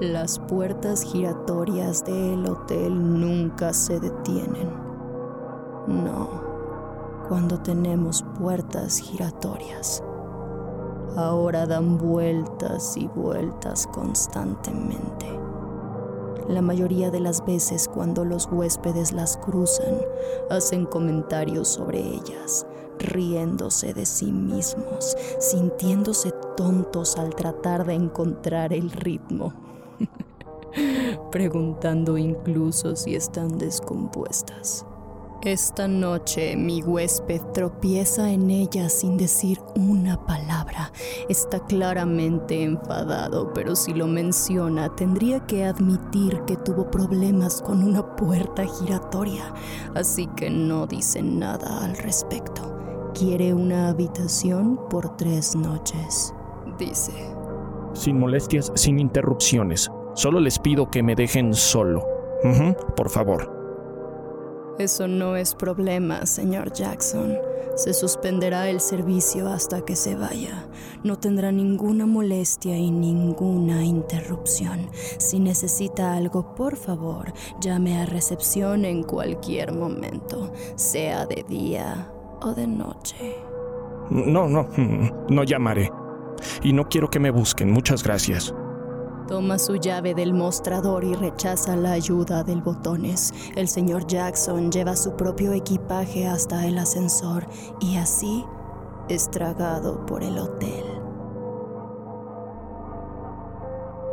Las puertas giratorias del hotel nunca se detienen. No, cuando tenemos puertas giratorias. Ahora dan vueltas y vueltas constantemente. La mayoría de las veces cuando los huéspedes las cruzan, hacen comentarios sobre ellas, riéndose de sí mismos, sintiéndose tontos al tratar de encontrar el ritmo preguntando incluso si están descompuestas. Esta noche mi huésped tropieza en ella sin decir una palabra. Está claramente enfadado, pero si lo menciona tendría que admitir que tuvo problemas con una puerta giratoria, así que no dice nada al respecto. Quiere una habitación por tres noches, dice. Sin molestias, sin interrupciones. Solo les pido que me dejen solo. Por favor. Eso no es problema, señor Jackson. Se suspenderá el servicio hasta que se vaya. No tendrá ninguna molestia y ninguna interrupción. Si necesita algo, por favor, llame a recepción en cualquier momento, sea de día o de noche. No, no, no llamaré. Y no quiero que me busquen. Muchas gracias. Toma su llave del mostrador y rechaza la ayuda del botones. El señor Jackson lleva su propio equipaje hasta el ascensor y así es tragado por el hotel.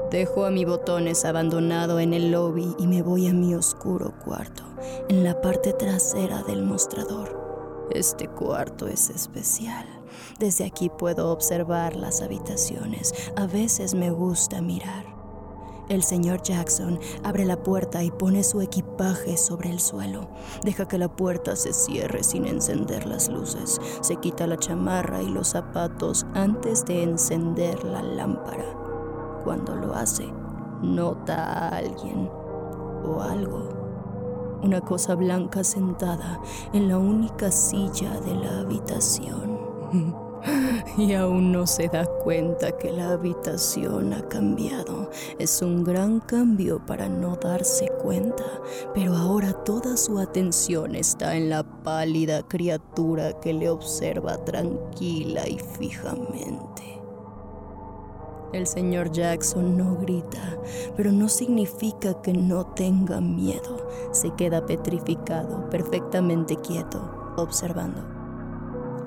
Dejo a mi botones abandonado en el lobby y me voy a mi oscuro cuarto, en la parte trasera del mostrador. Este cuarto es especial. Desde aquí puedo observar las habitaciones. A veces me gusta mirar. El señor Jackson abre la puerta y pone su equipaje sobre el suelo. Deja que la puerta se cierre sin encender las luces. Se quita la chamarra y los zapatos antes de encender la lámpara. Cuando lo hace, nota a alguien o algo. Una cosa blanca sentada en la única silla de la habitación. Y aún no se da cuenta que la habitación ha cambiado. Es un gran cambio para no darse cuenta, pero ahora toda su atención está en la pálida criatura que le observa tranquila y fijamente. El señor Jackson no grita, pero no significa que no tenga miedo. Se queda petrificado, perfectamente quieto, observando.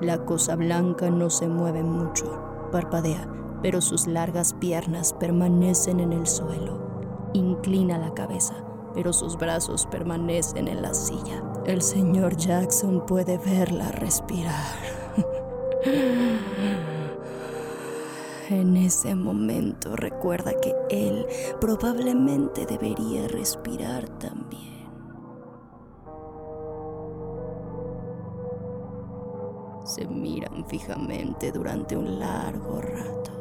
La cosa blanca no se mueve mucho, parpadea, pero sus largas piernas permanecen en el suelo. Inclina la cabeza, pero sus brazos permanecen en la silla. El señor Jackson puede verla respirar. En ese momento recuerda que él probablemente debería respirar también. Se miran fijamente durante un largo rato.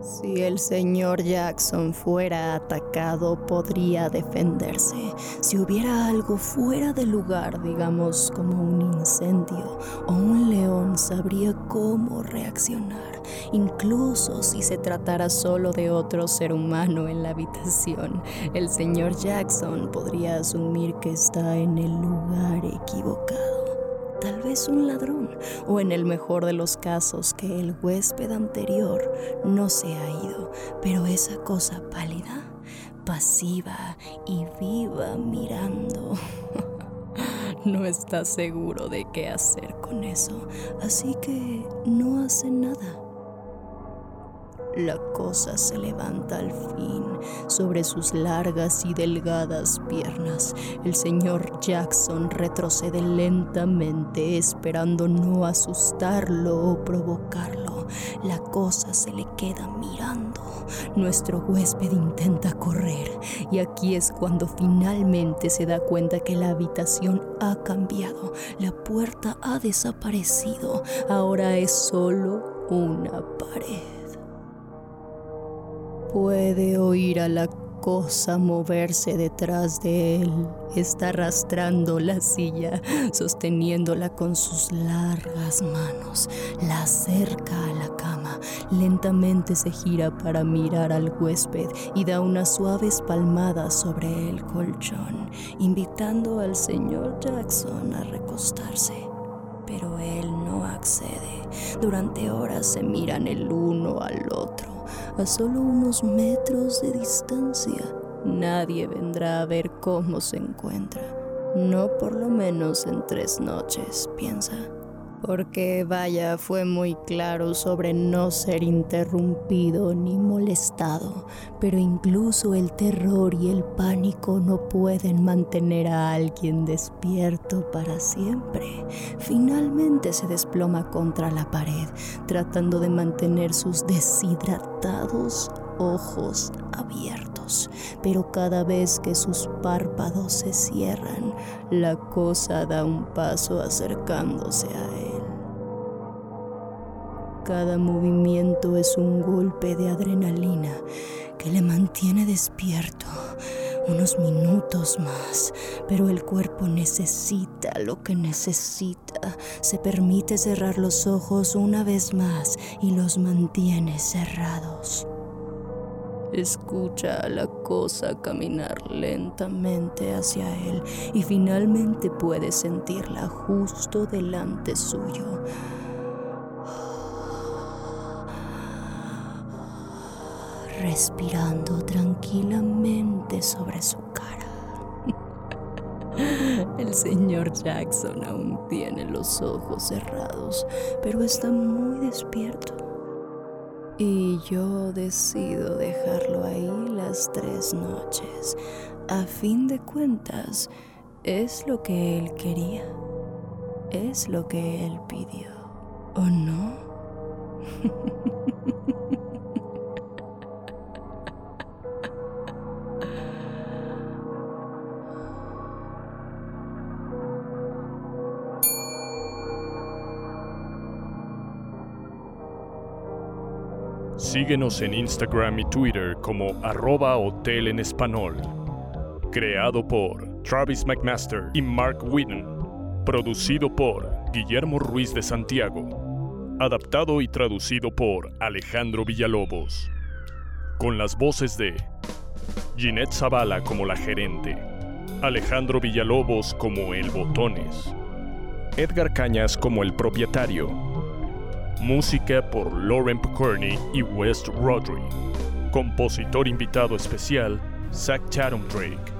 Si el señor Jackson fuera atacado, podría defenderse. Si hubiera algo fuera de lugar, digamos como un incendio o un león, sabría cómo reaccionar. Incluso si se tratara solo de otro ser humano en la habitación, el señor Jackson podría asumir que está en el lugar equivocado tal vez un ladrón, o en el mejor de los casos que el huésped anterior no se ha ido, pero esa cosa pálida, pasiva y viva mirando. no está seguro de qué hacer con eso, así que no hace nada. La cosa se levanta al fin sobre sus largas y delgadas piernas. El señor Jackson retrocede lentamente esperando no asustarlo o provocarlo. La cosa se le queda mirando. Nuestro huésped intenta correr y aquí es cuando finalmente se da cuenta que la habitación ha cambiado. La puerta ha desaparecido. Ahora es solo una pared. Puede oír a la cosa moverse detrás de él. Está arrastrando la silla, sosteniéndola con sus largas manos. La acerca a la cama. Lentamente se gira para mirar al huésped y da unas suaves palmadas sobre el colchón, invitando al señor Jackson a recostarse. Pero él no accede. Durante horas se miran el uno al otro a solo unos metros de distancia. Nadie vendrá a ver cómo se encuentra. No por lo menos en tres noches, piensa porque vaya, fue muy claro sobre no ser interrumpido ni molestado, pero incluso el terror y el pánico no pueden mantener a alguien despierto para siempre. Finalmente se desploma contra la pared, tratando de mantener sus deshidratados ojos abiertos, pero cada vez que sus párpados se cierran, la cosa da un paso acercándose a él. Cada movimiento es un golpe de adrenalina que le mantiene despierto unos minutos más, pero el cuerpo necesita lo que necesita. Se permite cerrar los ojos una vez más y los mantiene cerrados. Escucha a la cosa caminar lentamente hacia él y finalmente puede sentirla justo delante suyo. Respirando tranquilamente sobre su cara. El señor Jackson aún tiene los ojos cerrados, pero está muy despierto. Y yo decido dejarlo ahí las tres noches. A fin de cuentas, es lo que él quería. Es lo que él pidió. ¿O no? Síguenos en Instagram y Twitter como arroba hotel en español. Creado por Travis McMaster y Mark Whitten. Producido por Guillermo Ruiz de Santiago. Adaptado y traducido por Alejandro Villalobos. Con las voces de Ginette Zavala como la gerente. Alejandro Villalobos como el Botones. Edgar Cañas como el propietario. Música por Lauren Picorni y West Rodri. Compositor invitado especial, Zach Chatham Drake.